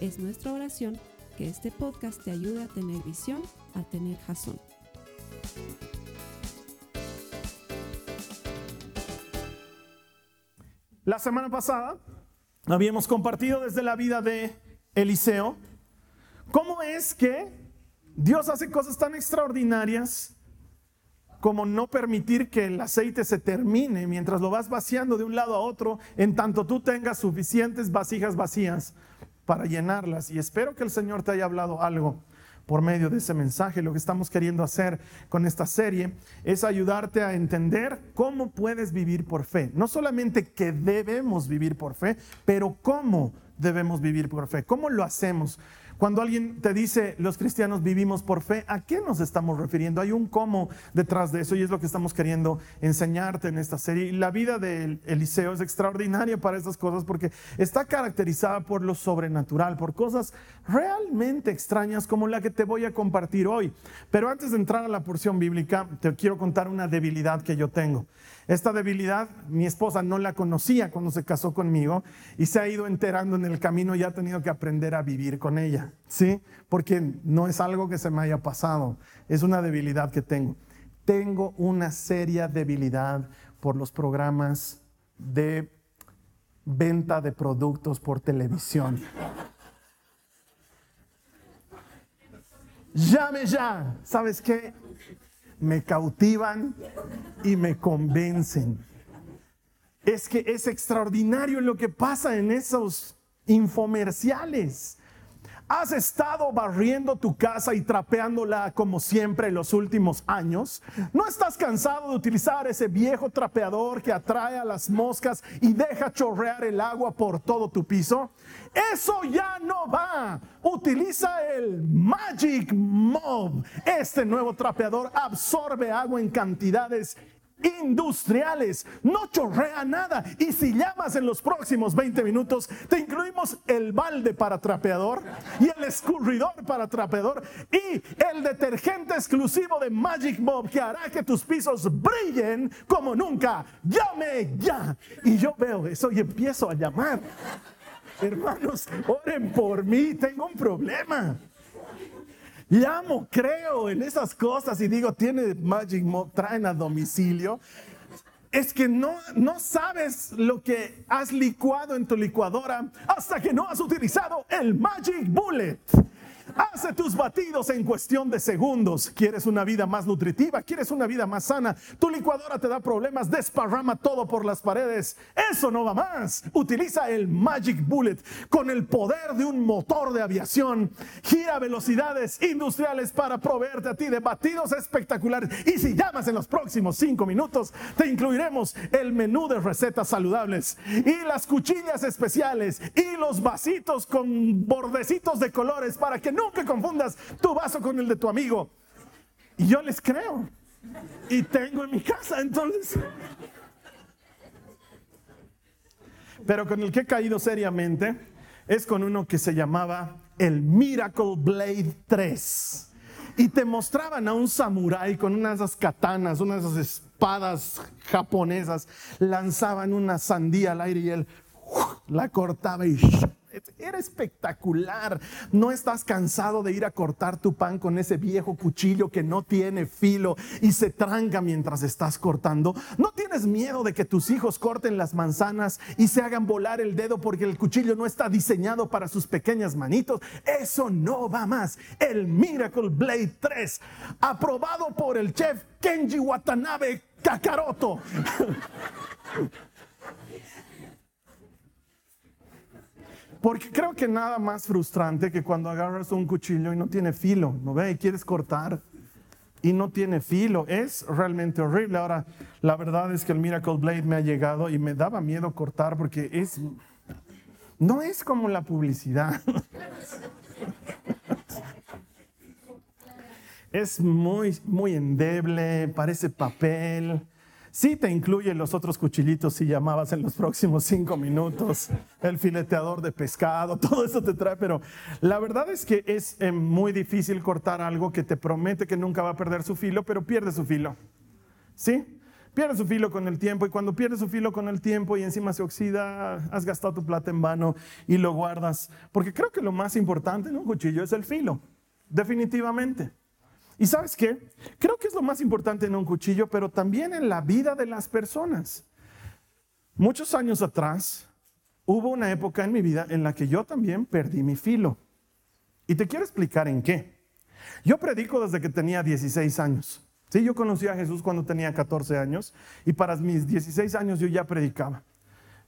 Es nuestra oración que este podcast te ayude a tener visión, a tener jazón. La semana pasada habíamos compartido desde la vida de Eliseo cómo es que Dios hace cosas tan extraordinarias como no permitir que el aceite se termine mientras lo vas vaciando de un lado a otro, en tanto tú tengas suficientes vasijas vacías para llenarlas. Y espero que el Señor te haya hablado algo por medio de ese mensaje. Lo que estamos queriendo hacer con esta serie es ayudarte a entender cómo puedes vivir por fe. No solamente que debemos vivir por fe, pero cómo debemos vivir por fe. ¿Cómo lo hacemos? Cuando alguien te dice los cristianos vivimos por fe, ¿a qué nos estamos refiriendo? Hay un cómo detrás de eso y es lo que estamos queriendo enseñarte en esta serie. la vida de Eliseo es extraordinaria para estas cosas porque está caracterizada por lo sobrenatural, por cosas realmente extrañas como la que te voy a compartir hoy. Pero antes de entrar a la porción bíblica, te quiero contar una debilidad que yo tengo. Esta debilidad mi esposa no la conocía cuando se casó conmigo y se ha ido enterando en el camino y ha tenido que aprender a vivir con ella, ¿sí? Porque no es algo que se me haya pasado, es una debilidad que tengo. Tengo una seria debilidad por los programas de venta de productos por televisión. Llame ya, ¿sabes qué? Me cautivan y me convencen. Es que es extraordinario lo que pasa en esos infomerciales. ¿Has estado barriendo tu casa y trapeándola como siempre los últimos años? ¿No estás cansado de utilizar ese viejo trapeador que atrae a las moscas y deja chorrear el agua por todo tu piso? Eso ya no va. Utiliza el Magic Mob. Este nuevo trapeador absorbe agua en cantidades industriales, no chorrea nada. Y si llamas en los próximos 20 minutos, te incluimos el balde para trapeador y el escurridor para trapeador y el detergente exclusivo de Magic Mob que hará que tus pisos brillen como nunca. Llame ya. Y yo veo eso y empiezo a llamar. Hermanos, oren por mí, tengo un problema. Llamo, creo en esas cosas y digo, tiene Magic Mob, traen a domicilio. Es que no, no sabes lo que has licuado en tu licuadora hasta que no has utilizado el Magic Bullet. Hace tus batidos en cuestión de segundos. ¿Quieres una vida más nutritiva? ¿Quieres una vida más sana? Tu licuadora te da problemas, desparrama todo por las paredes. Eso no va más. Utiliza el Magic Bullet con el poder de un motor de aviación. Gira velocidades industriales para proveerte a ti de batidos espectaculares. Y si llamas en los próximos cinco minutos, te incluiremos el menú de recetas saludables y las cuchillas especiales y los vasitos con bordecitos de colores para que que confundas tu vaso con el de tu amigo. Y yo les creo. Y tengo en mi casa, entonces. Pero con el que he caído seriamente es con uno que se llamaba el Miracle Blade 3. Y te mostraban a un samurái con unas esas katanas, unas esas espadas japonesas, lanzaban una sandía al aire y él la cortaba y era espectacular. No estás cansado de ir a cortar tu pan con ese viejo cuchillo que no tiene filo y se tranca mientras estás cortando. No tienes miedo de que tus hijos corten las manzanas y se hagan volar el dedo porque el cuchillo no está diseñado para sus pequeñas manitos. Eso no va más. El Miracle Blade 3, aprobado por el chef Kenji Watanabe Kakaroto. Porque creo que nada más frustrante que cuando agarras un cuchillo y no tiene filo, ¿no ve? Y quieres cortar y no tiene filo. Es realmente horrible. Ahora, la verdad es que el Miracle Blade me ha llegado y me daba miedo cortar porque es... No es como la publicidad. es muy, muy endeble, parece papel. Sí te incluye los otros cuchillitos si llamabas en los próximos cinco minutos, el fileteador de pescado, todo eso te trae, pero la verdad es que es eh, muy difícil cortar algo que te promete que nunca va a perder su filo, pero pierde su filo. ¿Sí? Pierde su filo con el tiempo y cuando pierde su filo con el tiempo y encima se oxida, has gastado tu plata en vano y lo guardas. Porque creo que lo más importante en un cuchillo es el filo, definitivamente. Y sabes qué? Creo que es lo más importante en un cuchillo, pero también en la vida de las personas. Muchos años atrás hubo una época en mi vida en la que yo también perdí mi filo. Y te quiero explicar en qué. Yo predico desde que tenía 16 años. Sí, yo conocí a Jesús cuando tenía 14 años y para mis 16 años yo ya predicaba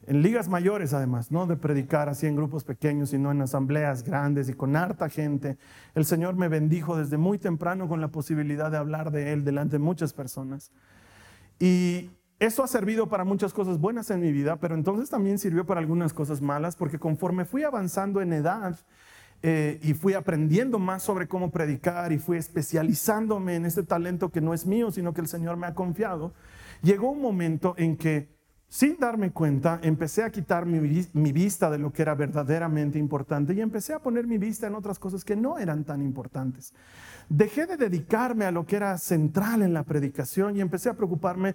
en ligas mayores además, no de predicar así en grupos pequeños, sino en asambleas grandes y con harta gente. El Señor me bendijo desde muy temprano con la posibilidad de hablar de Él delante de muchas personas. Y eso ha servido para muchas cosas buenas en mi vida, pero entonces también sirvió para algunas cosas malas, porque conforme fui avanzando en edad eh, y fui aprendiendo más sobre cómo predicar y fui especializándome en este talento que no es mío, sino que el Señor me ha confiado, llegó un momento en que sin darme cuenta, empecé a quitar mi, vista de lo que era verdaderamente importante y empecé a poner mi vista en otras cosas que no eran tan importantes. Dejé de dedicarme a lo que era central en la predicación y empecé a preocuparme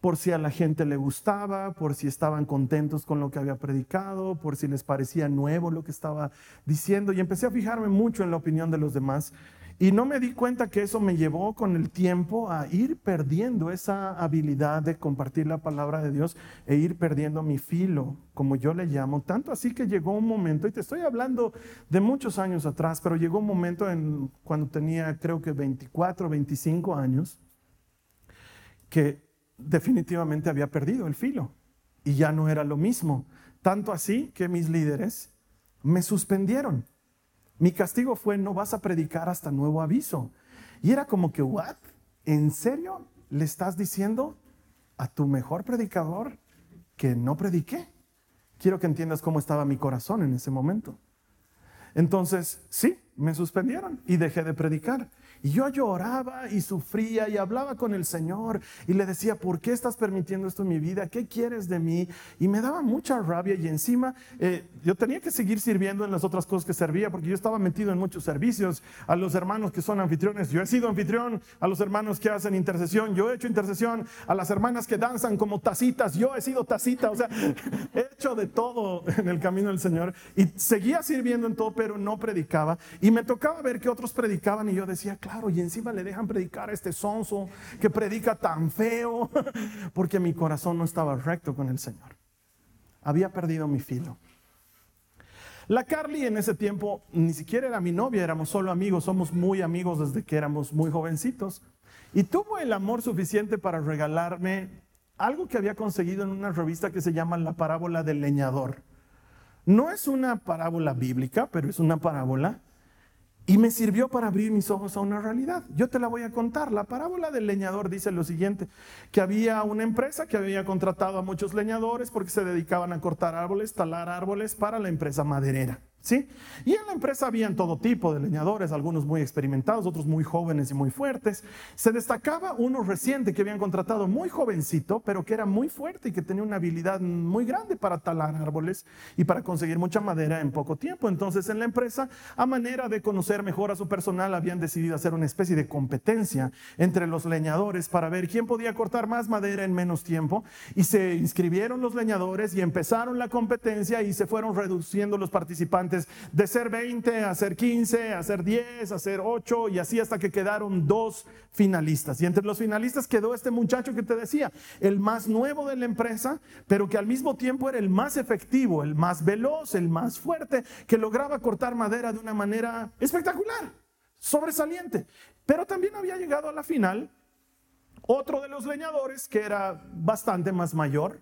por si a la gente le gustaba, por si estaban contentos con lo que había predicado, por si les parecía nuevo lo que estaba diciendo y empecé a fijarme mucho en la opinión de los demás y no me di cuenta que eso me llevó con el tiempo a ir perdiendo esa habilidad de compartir la palabra de Dios e ir perdiendo mi filo, como yo le llamo. Tanto así que llegó un momento, y te estoy hablando de muchos años atrás, pero llegó un momento en, cuando tenía creo que 24, 25 años, que definitivamente había perdido el filo y ya no era lo mismo. Tanto así que mis líderes me suspendieron mi castigo fue, no vas a predicar hasta nuevo aviso. Y era como que, ¿what? ¿En serio le estás diciendo a tu mejor predicador que no prediqué? Quiero que entiendas cómo estaba mi corazón en ese momento. Entonces, sí, me suspendieron y dejé de predicar. Y yo lloraba y sufría y hablaba con el Señor y le decía, ¿por qué estás permitiendo esto en mi vida? ¿Qué quieres de mí? Y me daba mucha rabia y encima eh, yo tenía que seguir sirviendo en las otras cosas que servía porque yo estaba metido en muchos servicios. A los hermanos que son anfitriones, yo he sido anfitrión, a los hermanos que hacen intercesión, yo he hecho intercesión, a las hermanas que danzan como tacitas, yo he sido tacita, o sea, he hecho de todo en el camino del Señor y seguía sirviendo en todo, pero no predicaba. Y me tocaba ver que otros predicaban y yo decía, claro, y encima le dejan predicar a este sonso que predica tan feo, porque mi corazón no estaba recto con el Señor. Había perdido mi filo. La Carly en ese tiempo ni siquiera era mi novia, éramos solo amigos, somos muy amigos desde que éramos muy jovencitos. Y tuvo el amor suficiente para regalarme algo que había conseguido en una revista que se llama La parábola del leñador. No es una parábola bíblica, pero es una parábola y me sirvió para abrir mis ojos a una realidad. Yo te la voy a contar. La parábola del leñador dice lo siguiente, que había una empresa que había contratado a muchos leñadores porque se dedicaban a cortar árboles, talar árboles para la empresa maderera. ¿Sí? Y en la empresa habían todo tipo de leñadores, algunos muy experimentados, otros muy jóvenes y muy fuertes. Se destacaba uno reciente que habían contratado muy jovencito, pero que era muy fuerte y que tenía una habilidad muy grande para talar árboles y para conseguir mucha madera en poco tiempo. Entonces en la empresa, a manera de conocer mejor a su personal, habían decidido hacer una especie de competencia entre los leñadores para ver quién podía cortar más madera en menos tiempo. Y se inscribieron los leñadores y empezaron la competencia y se fueron reduciendo los participantes de ser 20 a ser 15, a ser 10, a ser 8 y así hasta que quedaron dos finalistas. Y entre los finalistas quedó este muchacho que te decía, el más nuevo de la empresa, pero que al mismo tiempo era el más efectivo, el más veloz, el más fuerte, que lograba cortar madera de una manera espectacular, sobresaliente. Pero también había llegado a la final otro de los leñadores que era bastante más mayor,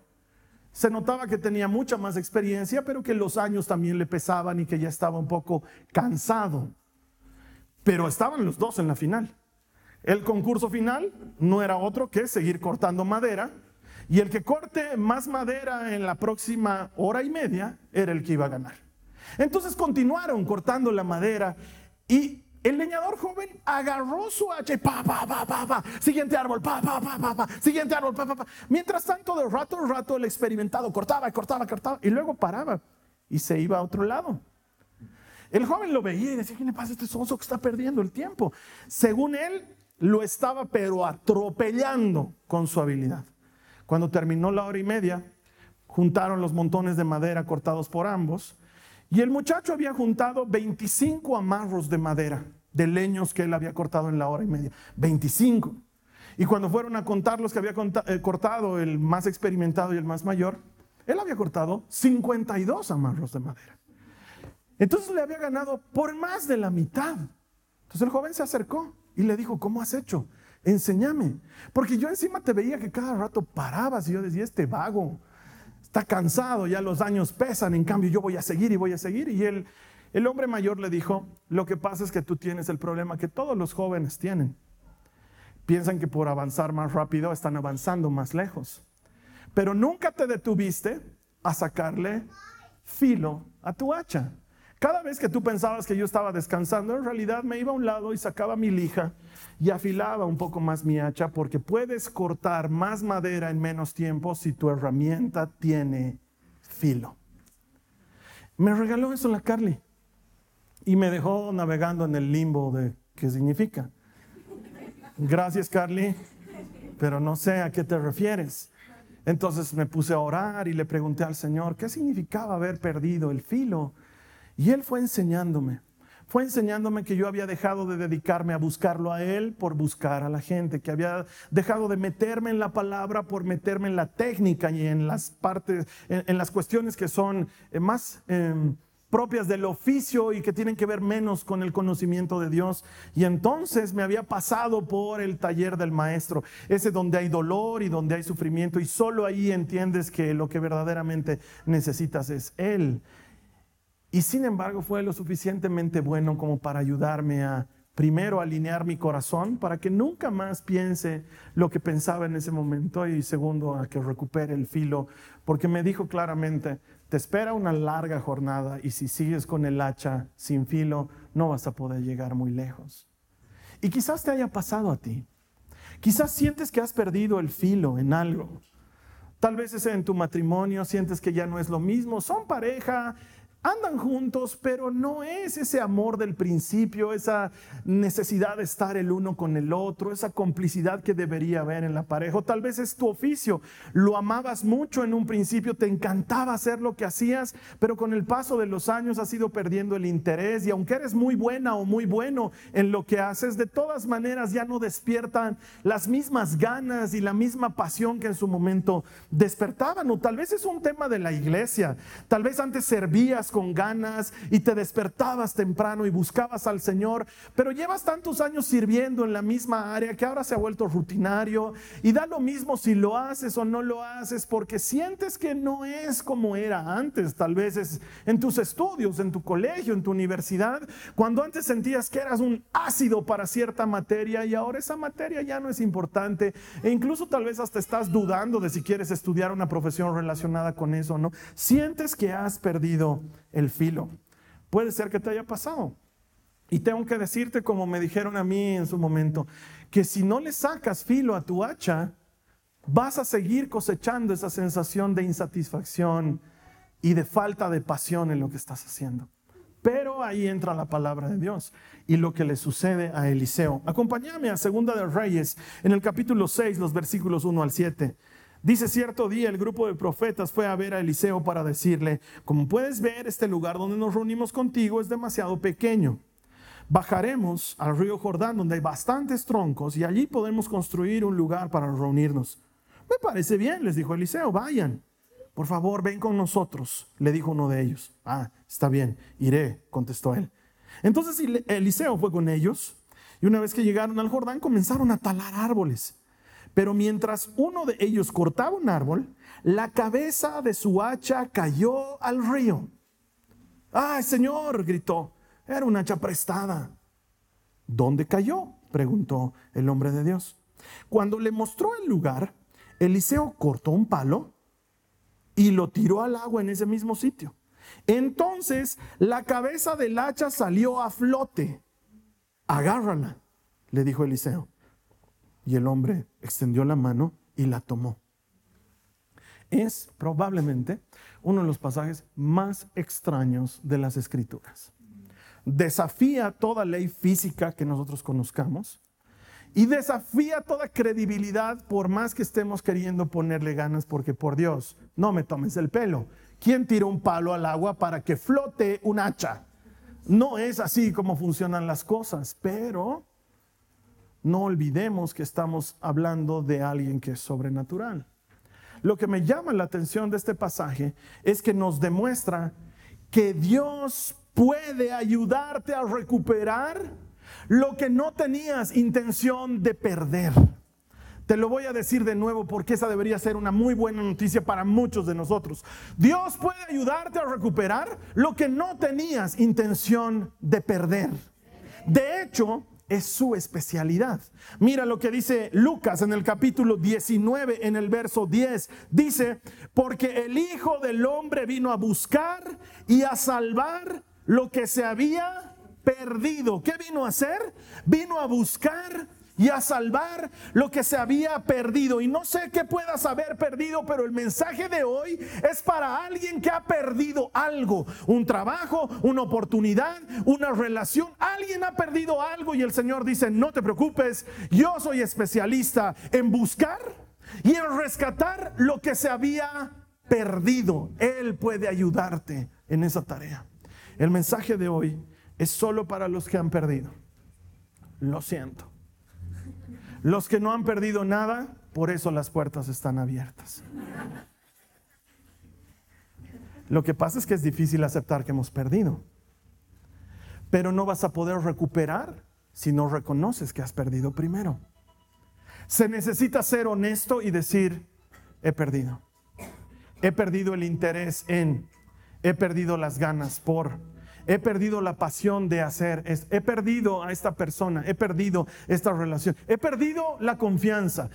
se notaba que tenía mucha más experiencia, pero que los años también le pesaban y que ya estaba un poco cansado. Pero estaban los dos en la final. El concurso final no era otro que seguir cortando madera y el que corte más madera en la próxima hora y media era el que iba a ganar. Entonces continuaron cortando la madera y el leñador joven agarró su hacha y pa, pa, pa, pa, pa, siguiente árbol, pa, pa, pa, pa, pa, siguiente árbol, pa, pa, pa. Mientras tanto, de rato en rato, el experimentado cortaba, cortaba, cortaba y luego paraba y se iba a otro lado. El joven lo veía y decía, ¿qué le pasa a este sonso que está perdiendo el tiempo? Según él, lo estaba pero atropellando con su habilidad. Cuando terminó la hora y media, juntaron los montones de madera cortados por ambos y el muchacho había juntado 25 amarros de madera, de leños que él había cortado en la hora y media. 25. Y cuando fueron a contar los que había eh, cortado, el más experimentado y el más mayor, él había cortado 52 amarros de madera. Entonces le había ganado por más de la mitad. Entonces el joven se acercó y le dijo, ¿cómo has hecho? Enséñame. Porque yo encima te veía que cada rato parabas y yo decía, este vago, está cansado, ya los años pesan, en cambio yo voy a seguir y voy a seguir. Y el hombre mayor le dijo, lo que pasa es que tú tienes el problema que todos los jóvenes tienen. Piensan que por avanzar más rápido están avanzando más lejos. Pero nunca te detuviste a sacarle filo a tu hacha. Cada vez que tú pensabas que yo estaba descansando, en realidad me iba a un lado y sacaba mi lija y afilaba un poco más mi hacha porque puedes cortar más madera en menos tiempo si tu herramienta tiene filo. Me regaló eso la Carly y me dejó navegando en el limbo de qué significa. Gracias Carly, pero no sé a qué te refieres. Entonces me puse a orar y le pregunté al Señor qué significaba haber perdido el filo y Él fue enseñándome, fue enseñándome que yo había dejado de dedicarme a buscarlo a Él por buscar a la gente, que había dejado de meterme en la palabra por meterme en la técnica y en las partes, en, las cuestiones que son eh, más... Em, propias del oficio y que tienen que ver menos con el conocimiento de Dios. Y entonces me había pasado por el taller del maestro, ese donde hay dolor y donde hay sufrimiento y solo ahí entiendes que lo que verdaderamente necesitas es Él. Y sin embargo fue lo suficientemente bueno como para ayudarme a primero alinear mi corazón para que nunca más piense lo que pensaba en ese momento y segundo a que recupere el filo, porque me dijo claramente, te espera una larga jornada y si sigues con el hacha sin filo no vas a poder llegar muy lejos. Y quizás te haya pasado a ti. Quizás sientes que has perdido el filo en algo. Tal vez es en tu matrimonio, sientes que ya no es lo mismo. Son pareja, andan juntos, pero no es ese amor del principio, esa necesidad de estar el uno con el otro, esa complicidad que debería haber en la pareja. Tal vez es tu oficio, lo amabas mucho en un principio, te encantaba hacer lo que hacías, pero con el paso de los años has ido perdiendo el interés y aunque eres muy buena o muy bueno en lo que haces, de todas maneras ya no despiertan las mismas ganas y la misma pasión que en su momento despertaban. O tal vez es un tema de la iglesia, tal vez antes servías con ganas y te despertabas temprano y buscabas al Señor, pero llevas tantos años sirviendo en la misma área que ahora se ha vuelto rutinario y da lo mismo si lo haces o no lo haces porque sientes que no es como era antes, tal vez es en tus estudios, en tu colegio, en tu universidad, cuando antes sentías que eras un ácido para cierta materia y ahora esa materia ya no es importante e incluso tal vez hasta estás dudando de si quieres estudiar una profesión relacionada con eso, ¿no? Sientes que has perdido el filo. Puede ser que te haya pasado. Y tengo que decirte, como me dijeron a mí en su momento, que si no le sacas filo a tu hacha, vas a seguir cosechando esa sensación de insatisfacción y de falta de pasión en lo que estás haciendo. Pero ahí entra la palabra de Dios y lo que le sucede a Eliseo. Acompáñame a Segunda de Reyes en el capítulo 6, los versículos 1 al 7. Dice cierto día el grupo de profetas fue a ver a Eliseo para decirle, como puedes ver, este lugar donde nos reunimos contigo es demasiado pequeño. Bajaremos al río Jordán donde hay bastantes troncos y allí podemos construir un lugar para reunirnos. Me parece bien, les dijo Eliseo, vayan. Por favor, ven con nosotros, le dijo uno de ellos. Ah, está bien, iré, contestó él. Entonces Eliseo fue con ellos y una vez que llegaron al Jordán comenzaron a talar árboles. Pero mientras uno de ellos cortaba un árbol, la cabeza de su hacha cayó al río. ¡Ay, Señor! gritó. Era una hacha prestada. ¿Dónde cayó? preguntó el hombre de Dios. Cuando le mostró el lugar, Eliseo cortó un palo y lo tiró al agua en ese mismo sitio. Entonces la cabeza del hacha salió a flote. Agárrala, le dijo Eliseo. Y el hombre extendió la mano y la tomó. Es probablemente uno de los pasajes más extraños de las escrituras. Desafía toda ley física que nosotros conozcamos y desafía toda credibilidad por más que estemos queriendo ponerle ganas porque por Dios, no me tomes el pelo. ¿Quién tira un palo al agua para que flote un hacha? No es así como funcionan las cosas, pero no olvidemos que estamos hablando de alguien que es sobrenatural. Lo que me llama la atención de este pasaje es que nos demuestra que Dios puede ayudarte a recuperar lo que no tenías intención de perder. Te lo voy a decir de nuevo porque esa debería ser una muy buena noticia para muchos de nosotros. Dios puede ayudarte a recuperar lo que no tenías intención de perder. De hecho, es su especialidad. Mira lo que dice Lucas en el capítulo 19, en el verso 10. Dice, porque el Hijo del Hombre vino a buscar y a salvar lo que se había perdido. ¿Qué vino a hacer? Vino a buscar y a salvar lo que se había perdido. Y no sé qué puedas haber perdido, pero el mensaje de hoy es para alguien que ha perdido algo, un trabajo, una oportunidad, una relación. Alguien ha perdido algo y el Señor dice, no te preocupes, yo soy especialista en buscar y en rescatar lo que se había perdido. Él puede ayudarte en esa tarea. El mensaje de hoy es solo para los que han perdido. Lo siento. Los que no han perdido nada, por eso las puertas están abiertas. Lo que pasa es que es difícil aceptar que hemos perdido. Pero no vas a poder recuperar si no reconoces que has perdido primero. Se necesita ser honesto y decir, he perdido. He perdido el interés en, he perdido las ganas por, He perdido la pasión de hacer. He perdido a esta persona. He perdido esta relación. He perdido la confianza.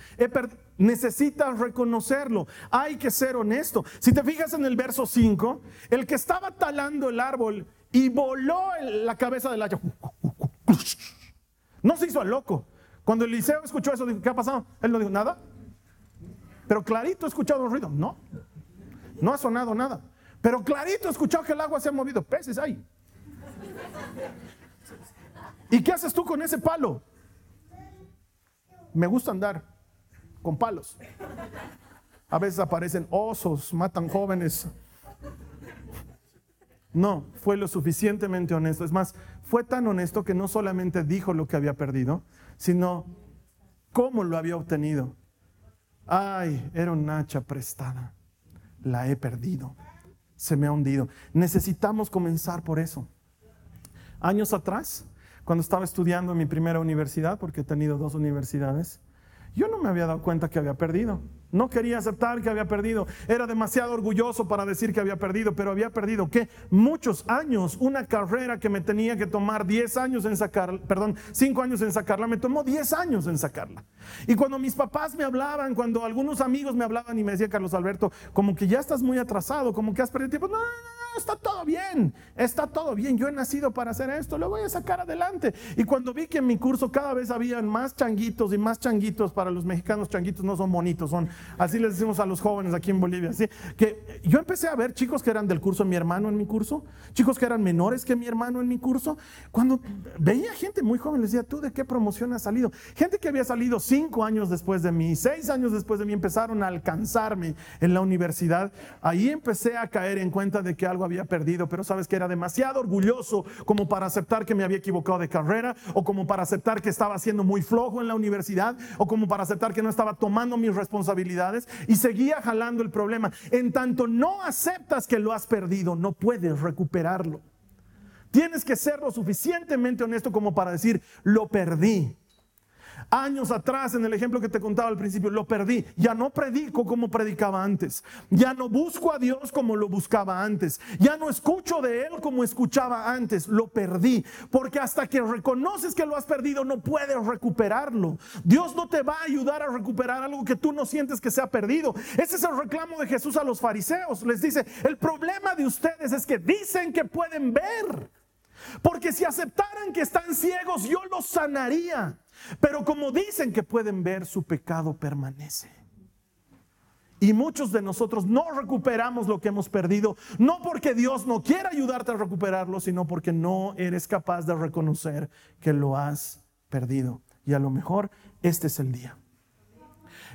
Necesitas reconocerlo. Hay que ser honesto. Si te fijas en el verso 5, el que estaba talando el árbol y voló la cabeza del hacha. No se hizo al loco. Cuando Eliseo escuchó eso, dijo, ¿qué ha pasado? Él no dijo nada. Pero clarito ha escuchado un ruido. No, no ha sonado nada. Pero clarito ha escuchado que el agua se ha movido. Peces hay. ¿Y qué haces tú con ese palo? Me gusta andar con palos. A veces aparecen osos, matan jóvenes. No, fue lo suficientemente honesto. Es más, fue tan honesto que no solamente dijo lo que había perdido, sino cómo lo había obtenido. Ay, era un hacha prestada. La he perdido. Se me ha hundido. Necesitamos comenzar por eso años atrás, cuando estaba estudiando en mi primera universidad, porque he tenido dos universidades, yo no me había dado cuenta que había perdido. No quería aceptar que había perdido. Era demasiado orgulloso para decir que había perdido, pero había perdido ¿qué? Muchos años, una carrera que me tenía que tomar 10 años en sacarla, perdón, 5 años en sacarla, me tomó 10 años en sacarla. Y cuando mis papás me hablaban, cuando algunos amigos me hablaban y me decían, Carlos Alberto, como que ya estás muy atrasado, como que has perdido tiempo. No, no, no, está todo bien, está todo bien. Yo he nacido para hacer esto, lo voy a sacar adelante. Y cuando vi que en mi curso cada vez habían más changuitos y más changuitos, para los mexicanos changuitos no son bonitos, son Así les decimos a los jóvenes aquí en Bolivia. Así que yo empecé a ver chicos que eran del curso de mi hermano en mi curso, chicos que eran menores que mi hermano en mi curso. Cuando veía gente muy joven, les decía, ¿tú de qué promoción has salido? Gente que había salido cinco años después de mí, seis años después de mí, empezaron a alcanzarme en la universidad. Ahí empecé a caer en cuenta de que algo había perdido, pero sabes que era demasiado orgulloso como para aceptar que me había equivocado de carrera, o como para aceptar que estaba siendo muy flojo en la universidad, o como para aceptar que no estaba tomando mis y seguía jalando el problema. En tanto no aceptas que lo has perdido, no puedes recuperarlo. Tienes que ser lo suficientemente honesto como para decir, lo perdí. Años atrás, en el ejemplo que te contaba al principio, lo perdí. Ya no predico como predicaba antes. Ya no busco a Dios como lo buscaba antes. Ya no escucho de Él como escuchaba antes. Lo perdí. Porque hasta que reconoces que lo has perdido, no puedes recuperarlo. Dios no te va a ayudar a recuperar algo que tú no sientes que se ha perdido. Ese es el reclamo de Jesús a los fariseos. Les dice, el problema de ustedes es que dicen que pueden ver. Porque si aceptaran que están ciegos, yo los sanaría. Pero como dicen que pueden ver, su pecado permanece. Y muchos de nosotros no recuperamos lo que hemos perdido, no porque Dios no quiera ayudarte a recuperarlo, sino porque no eres capaz de reconocer que lo has perdido. Y a lo mejor este es el día.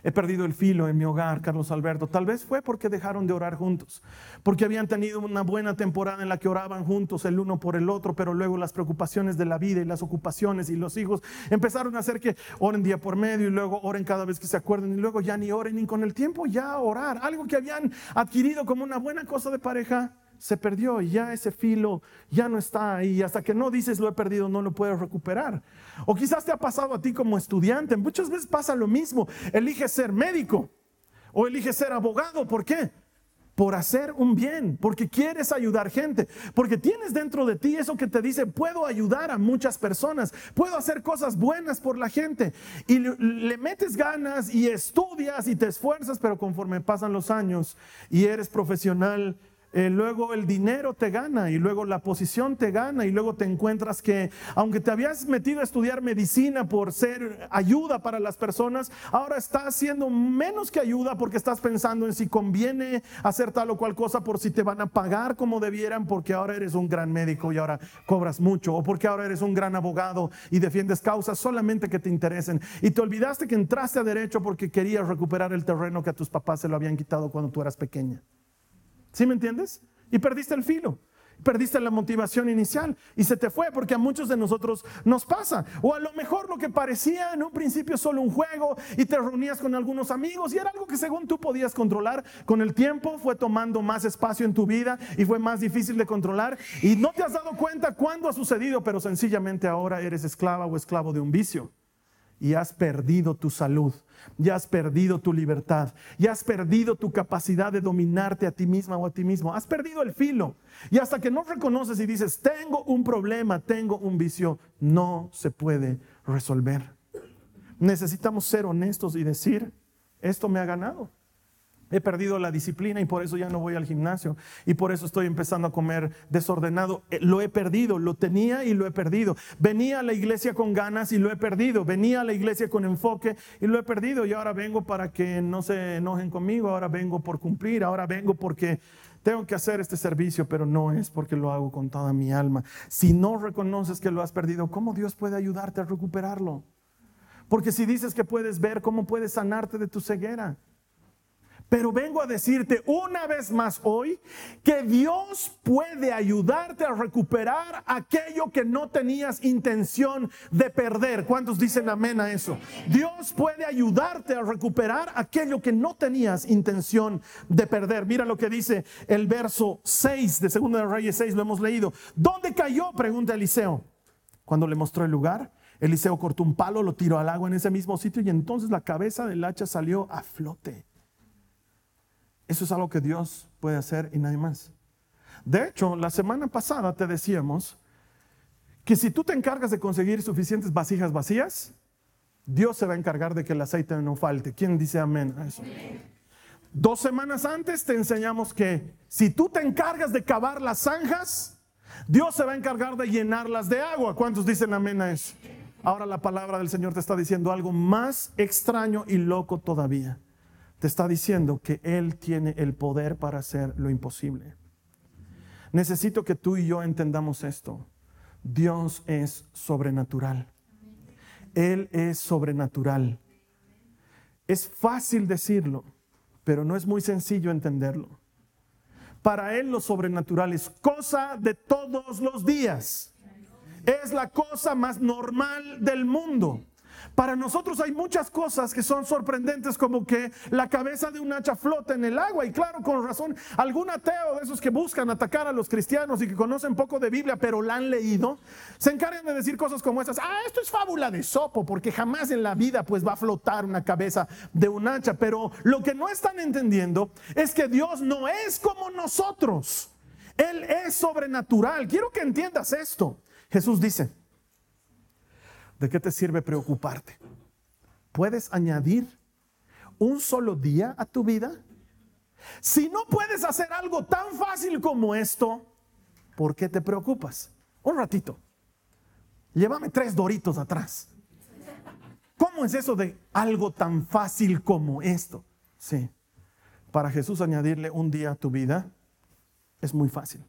He perdido el filo en mi hogar, Carlos Alberto. Tal vez fue porque dejaron de orar juntos, porque habían tenido una buena temporada en la que oraban juntos el uno por el otro, pero luego las preocupaciones de la vida y las ocupaciones y los hijos empezaron a hacer que oren día por medio y luego oren cada vez que se acuerden y luego ya ni oren ni con el tiempo ya orar. Algo que habían adquirido como una buena cosa de pareja se perdió y ya ese filo ya no está ahí. Hasta que no dices lo he perdido, no lo puedes recuperar. O quizás te ha pasado a ti como estudiante. Muchas veces pasa lo mismo. Eliges ser médico o eliges ser abogado. ¿Por qué? Por hacer un bien, porque quieres ayudar gente, porque tienes dentro de ti eso que te dice, puedo ayudar a muchas personas, puedo hacer cosas buenas por la gente. Y le, le metes ganas y estudias y te esfuerzas, pero conforme pasan los años y eres profesional, eh, luego el dinero te gana y luego la posición te gana y luego te encuentras que aunque te habías metido a estudiar medicina por ser ayuda para las personas, ahora estás haciendo menos que ayuda porque estás pensando en si conviene hacer tal o cual cosa por si te van a pagar como debieran porque ahora eres un gran médico y ahora cobras mucho o porque ahora eres un gran abogado y defiendes causas solamente que te interesen y te olvidaste que entraste a derecho porque querías recuperar el terreno que a tus papás se lo habían quitado cuando tú eras pequeña. ¿Sí me entiendes? Y perdiste el filo. Perdiste la motivación inicial y se te fue porque a muchos de nosotros nos pasa. O a lo mejor lo que parecía en un principio solo un juego y te reunías con algunos amigos y era algo que según tú podías controlar, con el tiempo fue tomando más espacio en tu vida y fue más difícil de controlar y no te has dado cuenta cuándo ha sucedido, pero sencillamente ahora eres esclava o esclavo de un vicio y has perdido tu salud, ya has perdido tu libertad, ya has perdido tu capacidad de dominarte a ti misma o a ti mismo, has perdido el filo. Y hasta que no reconoces y dices, tengo un problema, tengo un vicio, no se puede resolver. Necesitamos ser honestos y decir, esto me ha ganado. He perdido la disciplina y por eso ya no voy al gimnasio. Y por eso estoy empezando a comer desordenado. Eh, lo he perdido, lo tenía y lo he perdido. Venía a la iglesia con ganas y lo he perdido. Venía a la iglesia con enfoque y lo he perdido. Y ahora vengo para que no se enojen conmigo. Ahora vengo por cumplir. Ahora vengo porque tengo que hacer este servicio, pero no es porque lo hago con toda mi alma. Si no reconoces que lo has perdido, ¿cómo Dios puede ayudarte a recuperarlo? Porque si dices que puedes ver, ¿cómo puedes sanarte de tu ceguera? Pero vengo a decirte una vez más hoy que Dios puede ayudarte a recuperar aquello que no tenías intención de perder. ¿Cuántos dicen amén a eso? Dios puede ayudarte a recuperar aquello que no tenías intención de perder. Mira lo que dice el verso 6 de 2 de Reyes 6, lo hemos leído. ¿Dónde cayó? Pregunta Eliseo. Cuando le mostró el lugar, Eliseo cortó un palo, lo tiró al agua en ese mismo sitio y entonces la cabeza del hacha salió a flote. Eso es algo que Dios puede hacer y nadie más. De hecho, la semana pasada te decíamos que si tú te encargas de conseguir suficientes vasijas vacías, Dios se va a encargar de que el aceite no falte. ¿Quién dice amén a eso? Dos semanas antes te enseñamos que si tú te encargas de cavar las zanjas, Dios se va a encargar de llenarlas de agua. ¿Cuántos dicen amén a eso? Ahora la palabra del Señor te está diciendo algo más extraño y loco todavía te está diciendo que Él tiene el poder para hacer lo imposible. Necesito que tú y yo entendamos esto. Dios es sobrenatural. Él es sobrenatural. Es fácil decirlo, pero no es muy sencillo entenderlo. Para Él lo sobrenatural es cosa de todos los días. Es la cosa más normal del mundo. Para nosotros hay muchas cosas que son sorprendentes, como que la cabeza de un hacha flota en el agua. Y claro, con razón, algún ateo de esos que buscan atacar a los cristianos y que conocen poco de Biblia, pero la han leído, se encargan de decir cosas como esas. Ah, esto es fábula de sopo, porque jamás en la vida pues va a flotar una cabeza de un hacha. Pero lo que no están entendiendo es que Dios no es como nosotros. Él es sobrenatural. Quiero que entiendas esto. Jesús dice, ¿de qué te sirve preocuparte? ¿Puedes añadir un solo día a tu vida? Si no puedes hacer algo tan fácil como esto, ¿por qué te preocupas? Un ratito. Llévame tres doritos atrás. ¿Cómo es eso de algo tan fácil como esto? Sí. Para Jesús añadirle un día a tu vida es muy fácil.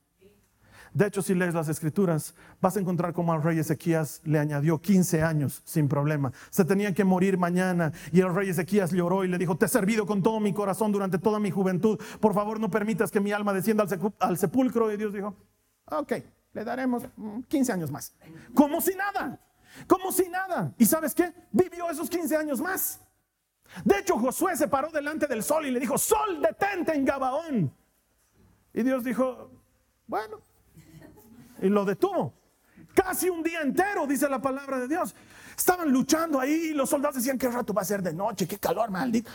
De hecho, si lees las escrituras, vas a encontrar cómo al rey Ezequías le añadió 15 años sin problema. Se tenía que morir mañana y el rey Ezequías lloró y le dijo, te he servido con todo mi corazón durante toda mi juventud. Por favor, no permitas que mi alma descienda al, sepulcro. Y Dios dijo, ok, le daremos 15 años más. Como si nada, como si nada. ¿Y sabes qué? Vivió esos 15 años más. De hecho, Josué se paró delante del sol y le dijo, sol, detente en Gabaón. Y Dios dijo, bueno, y lo detuvo. Casi un día entero, dice la palabra de Dios. Estaban luchando ahí y los soldados decían, qué rato va a ser de noche, qué calor, maldito.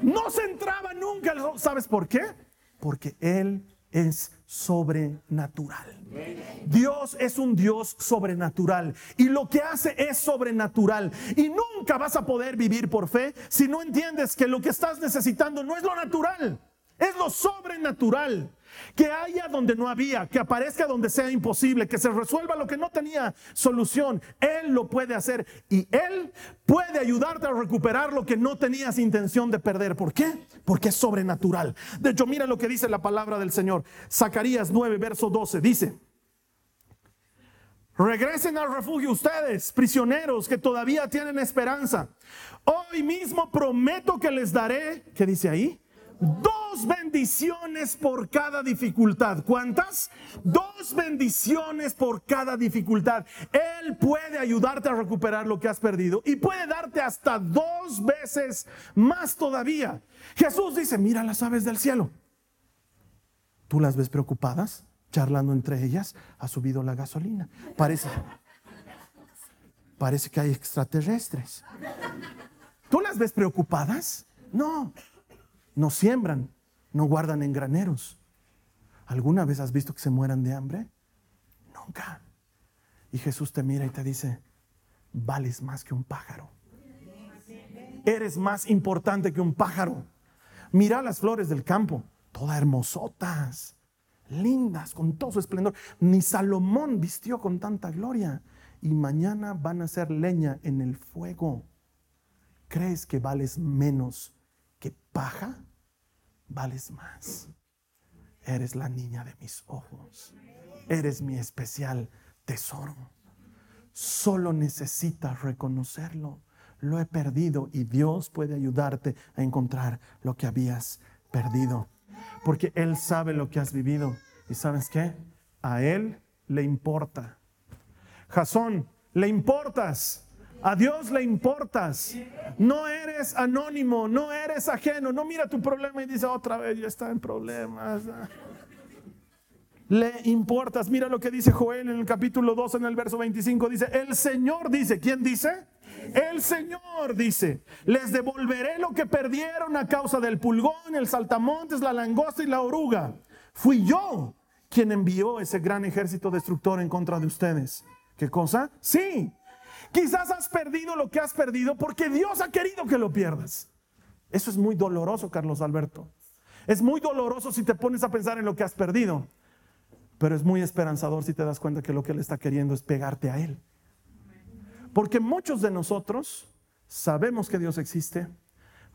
No se entraba nunca. ¿Sabes por qué? Porque Él es sobrenatural. Dios es un Dios sobrenatural y lo que hace es sobrenatural. Y nunca vas a poder vivir por fe si no entiendes que lo que estás necesitando no es lo natural, es lo sobrenatural. Que haya donde no había, que aparezca donde sea imposible, que se resuelva lo que no tenía solución. Él lo puede hacer y Él puede ayudarte a recuperar lo que no tenías intención de perder. ¿Por qué? Porque es sobrenatural. De hecho, mira lo que dice la palabra del Señor. Zacarías 9, verso 12. Dice, regresen al refugio ustedes, prisioneros que todavía tienen esperanza. Hoy mismo prometo que les daré, ¿qué dice ahí? Dos bendiciones por cada dificultad. ¿Cuántas? Dos bendiciones por cada dificultad. Él puede ayudarte a recuperar lo que has perdido y puede darte hasta dos veces más todavía. Jesús dice, mira las aves del cielo. ¿Tú las ves preocupadas? Charlando entre ellas, ha subido la gasolina. Parece, parece que hay extraterrestres. ¿Tú las ves preocupadas? No, no siembran, no guardan en graneros. ¿Alguna vez has visto que se mueran de hambre? Nunca. Y Jesús te mira y te dice, vales más que un pájaro. Eres más importante que un pájaro. Mira las flores del campo, todas hermosotas, lindas, con todo su esplendor. Ni Salomón vistió con tanta gloria. Y mañana van a ser leña en el fuego. ¿Crees que vales menos que paja, vales más. Eres la niña de mis ojos. Eres mi especial tesoro. Solo necesitas reconocerlo. Lo he perdido y Dios puede ayudarte a encontrar lo que habías perdido. Porque Él sabe lo que has vivido. ¿Y sabes qué? A Él le importa. Jasón, le importas. A Dios le importas. No eres anónimo, no eres ajeno. No mira tu problema y dice otra vez, ya está en problemas. Le importas. Mira lo que dice Joel en el capítulo 2, en el verso 25. Dice, el Señor dice, ¿quién dice? El Señor dice, les devolveré lo que perdieron a causa del pulgón, el saltamontes, la langosta y la oruga. Fui yo quien envió ese gran ejército destructor en contra de ustedes. ¿Qué cosa? Sí, Quizás has perdido lo que has perdido porque Dios ha querido que lo pierdas. Eso es muy doloroso, Carlos Alberto. Es muy doloroso si te pones a pensar en lo que has perdido, pero es muy esperanzador si te das cuenta que lo que Él está queriendo es pegarte a Él. Porque muchos de nosotros sabemos que Dios existe,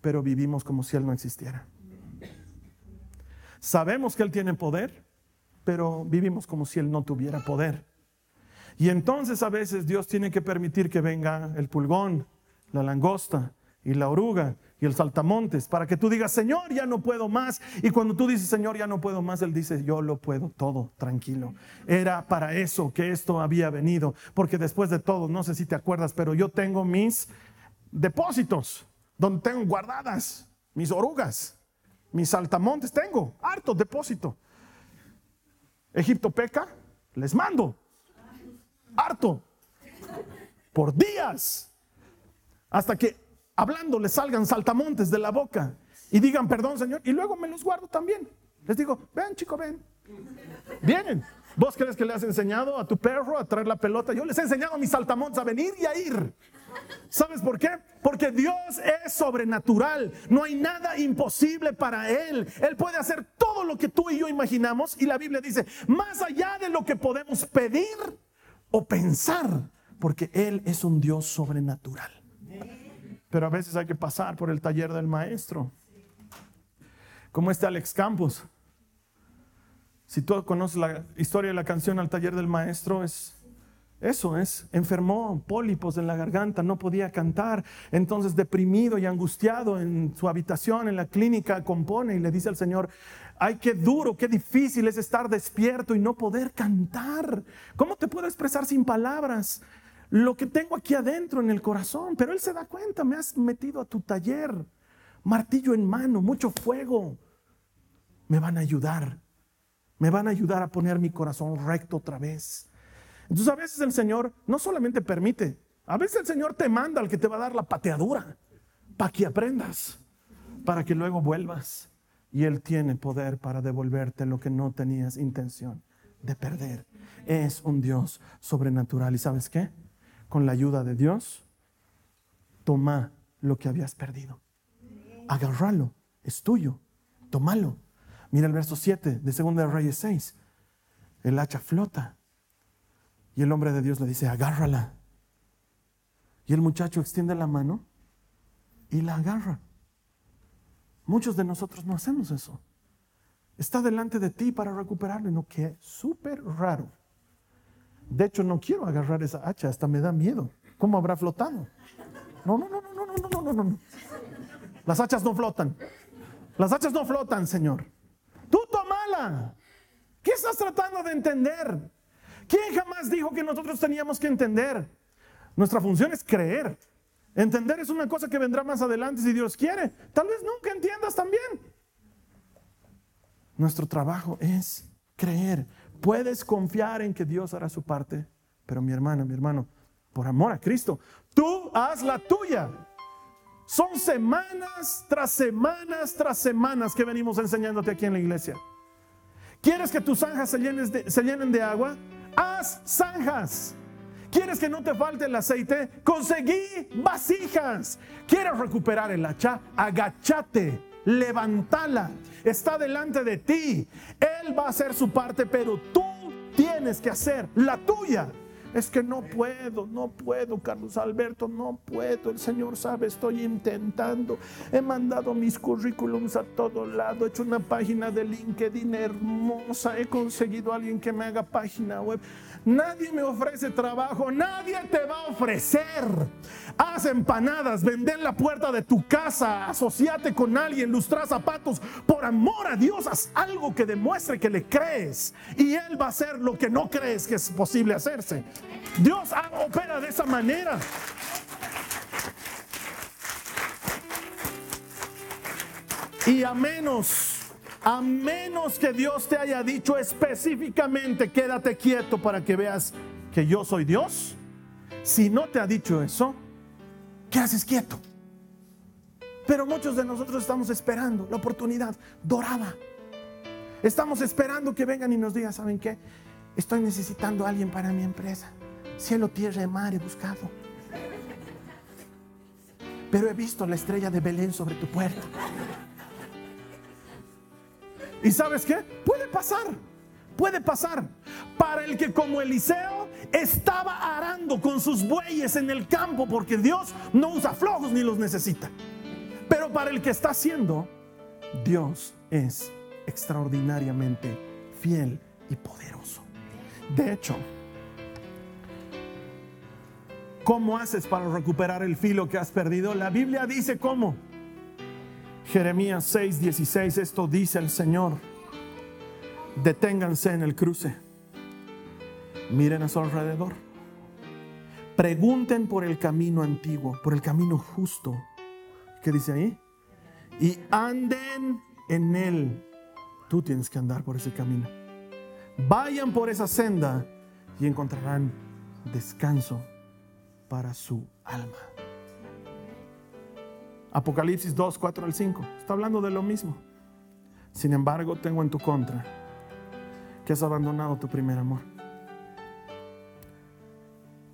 pero vivimos como si Él no existiera. Sabemos que Él tiene poder, pero vivimos como si Él no tuviera poder. Y entonces a veces Dios tiene que permitir que venga el pulgón, la langosta y la oruga y el saltamontes para que tú digas, Señor, ya no puedo más. Y cuando tú dices, Señor, ya no puedo más, Él dice, yo lo puedo todo, tranquilo. Era para eso que esto había venido, porque después de todo, no sé si te acuerdas, pero yo tengo mis depósitos donde tengo guardadas mis orugas, mis saltamontes, tengo harto depósito. Egipto peca, les mando harto por días hasta que hablando les salgan saltamontes de la boca y digan perdón, Señor, y luego me los guardo también. Les digo, ven, chico, ven. Vienen. ¿Vos crees que le has enseñado a tu perro a traer la pelota? Yo les he enseñado a mis saltamontes a venir y a ir. ¿Sabes por qué? Porque Dios es sobrenatural. No hay nada imposible para Él. Él puede hacer todo lo que tú y yo imaginamos. Y la Biblia dice, más allá de lo que podemos pedir o pensar, porque Él es un Dios sobrenatural. Pero a veces hay que pasar por el taller del maestro. Como este Alex Campos. Si tú conoces la historia de la canción al taller del maestro, es eso es, enfermó, pólipos en la garganta, no podía cantar, entonces deprimido y angustiado en su habitación, en la clínica, compone y le dice al Señor, ay, qué duro, qué difícil es estar despierto y no poder cantar. ¿Cómo te puedo expresar sin palabras lo que tengo aquí adentro en el corazón? Pero Él se da cuenta, me has metido a tu taller, martillo en mano, mucho fuego. Me van a ayudar, me van a ayudar a poner mi corazón recto otra vez entonces a veces el Señor no solamente permite, a veces el Señor te manda al que te va a dar la pateadura para que aprendas, para que luego vuelvas. Y Él tiene poder para devolverte lo que no tenías intención de perder. Es un Dios sobrenatural. ¿Y sabes qué? Con la ayuda de Dios, toma lo que habías perdido. Agárralo, es tuyo, tómalo. Mira el verso 7 de 2 de Reyes 6. El hacha flota y el hombre de Dios le dice, agárrala. Y el muchacho extiende la mano y la agarra. Muchos de nosotros no hacemos eso. Está delante de ti para recuperarlo, no que súper raro. De hecho, no quiero agarrar esa hacha, hasta me da miedo. ¿Cómo habrá flotado? No, no, no, no, no, no, no, no, no. Las hachas no flotan. Las hachas no flotan, Señor. Tú tomala. ¿Qué estás tratando de entender? ¿Quién jamás dijo que nosotros teníamos que entender? Nuestra función es creer. Entender es una cosa que vendrá más adelante si Dios quiere. Tal vez nunca entiendas también. Nuestro trabajo es creer. Puedes confiar en que Dios hará su parte, pero mi hermana, mi hermano, por amor a Cristo, tú haz la tuya. Son semanas tras semanas tras semanas que venimos enseñándote aquí en la iglesia. ¿Quieres que tus zanjas se, se llenen de agua? haz zanjas. ¿Quieres que no te falte el aceite? Conseguí vasijas. ¿Quieres recuperar el hacha? Agachate, levantala. Está delante de ti. Él va a hacer su parte, pero tú tienes que hacer la tuya. Es que no puedo, no puedo, Carlos Alberto, no puedo. El Señor sabe, estoy intentando. He mandado mis currículums a todo lado, he hecho una página de LinkedIn hermosa, he conseguido a alguien que me haga página web. Nadie me ofrece trabajo, nadie te va a ofrecer. Haz empanadas, vende en la puerta de tu casa, asociate con alguien, lustra zapatos. Por amor a Dios, haz algo que demuestre que le crees. Y Él va a hacer lo que no crees que es posible hacerse. Dios opera de esa manera. Y a menos a menos que Dios te haya dicho específicamente, quédate quieto para que veas que yo soy Dios. Si no te ha dicho eso, ¿qué haces quieto? Pero muchos de nosotros estamos esperando la oportunidad dorada. Estamos esperando que vengan y nos digan, ¿saben qué? Estoy necesitando a alguien para mi empresa. Cielo, tierra y mar he buscado. Pero he visto la estrella de Belén sobre tu puerta. ¿Y sabes qué? Puede pasar, puede pasar. Para el que como Eliseo estaba arando con sus bueyes en el campo, porque Dios no usa flojos ni los necesita. Pero para el que está haciendo, Dios es extraordinariamente fiel y poderoso. De hecho, ¿cómo haces para recuperar el filo que has perdido? La Biblia dice cómo. Jeremías 6:16, esto dice el Señor. Deténganse en el cruce. Miren a su alrededor. Pregunten por el camino antiguo, por el camino justo. ¿Qué dice ahí? Y anden en él. Tú tienes que andar por ese camino. Vayan por esa senda y encontrarán descanso para su alma. Apocalipsis 2, 4 al 5. Está hablando de lo mismo. Sin embargo, tengo en tu contra que has abandonado tu primer amor.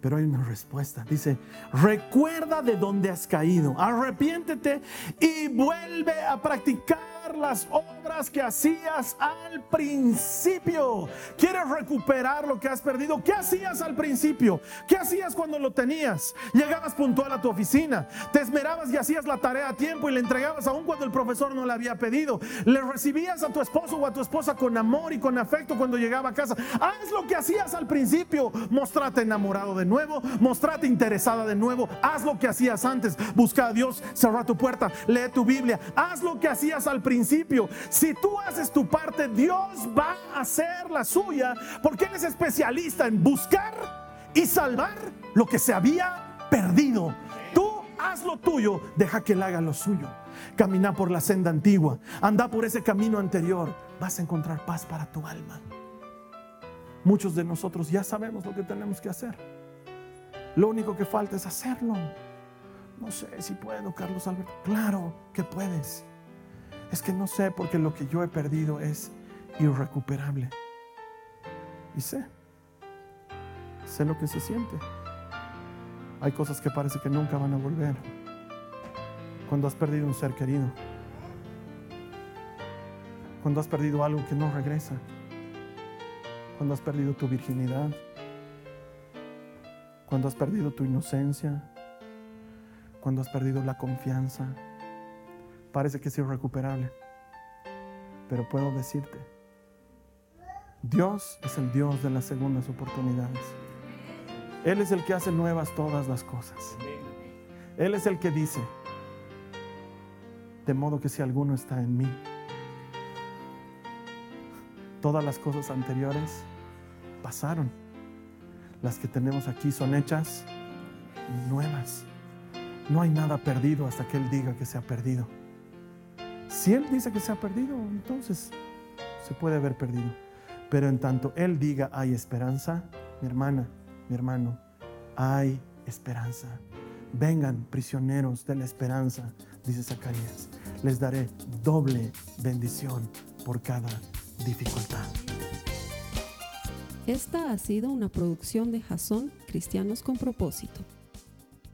Pero hay una respuesta. Dice, recuerda de dónde has caído, arrepiéntete y vuelve a practicar las obras que hacías al principio. ¿Quieres recuperar lo que has perdido? ¿Qué hacías al principio? ¿Qué hacías cuando lo tenías? Llegabas puntual a tu oficina, te esmerabas y hacías la tarea a tiempo y le entregabas aún cuando el profesor no le había pedido. Le recibías a tu esposo o a tu esposa con amor y con afecto cuando llegaba a casa. Haz lo que hacías al principio. Mostrate enamorado de nuevo, mostrate interesada de nuevo. Haz lo que hacías antes. Busca a Dios, cerra tu puerta, lee tu Biblia. Haz lo que hacías al principio Si tú haces tu parte, Dios va a hacer la suya, porque Él es especialista en buscar y salvar lo que se había perdido. Tú haz lo tuyo, deja que Él haga lo suyo. Camina por la senda antigua, anda por ese camino anterior, vas a encontrar paz para tu alma. Muchos de nosotros ya sabemos lo que tenemos que hacer. Lo único que falta es hacerlo. No sé si puedo, Carlos Alberto. Claro que puedes es que no sé porque lo que yo he perdido es irrecuperable. Y sé, sé lo que se siente. Hay cosas que parece que nunca van a volver. Cuando has perdido un ser querido. Cuando has perdido algo que no regresa. Cuando has perdido tu virginidad. Cuando has perdido tu inocencia. Cuando has perdido la confianza parece que es irrecuperable. Pero puedo decirte, Dios es el Dios de las segundas oportunidades. Él es el que hace nuevas todas las cosas. Él es el que dice, de modo que si alguno está en mí, todas las cosas anteriores pasaron. Las que tenemos aquí son hechas nuevas. No hay nada perdido hasta que Él diga que se ha perdido. Si Él dice que se ha perdido, entonces se puede haber perdido. Pero en tanto Él diga hay esperanza, mi hermana, mi hermano, hay esperanza. Vengan prisioneros de la esperanza, dice Zacarías. Les daré doble bendición por cada dificultad. Esta ha sido una producción de Jason Cristianos con propósito.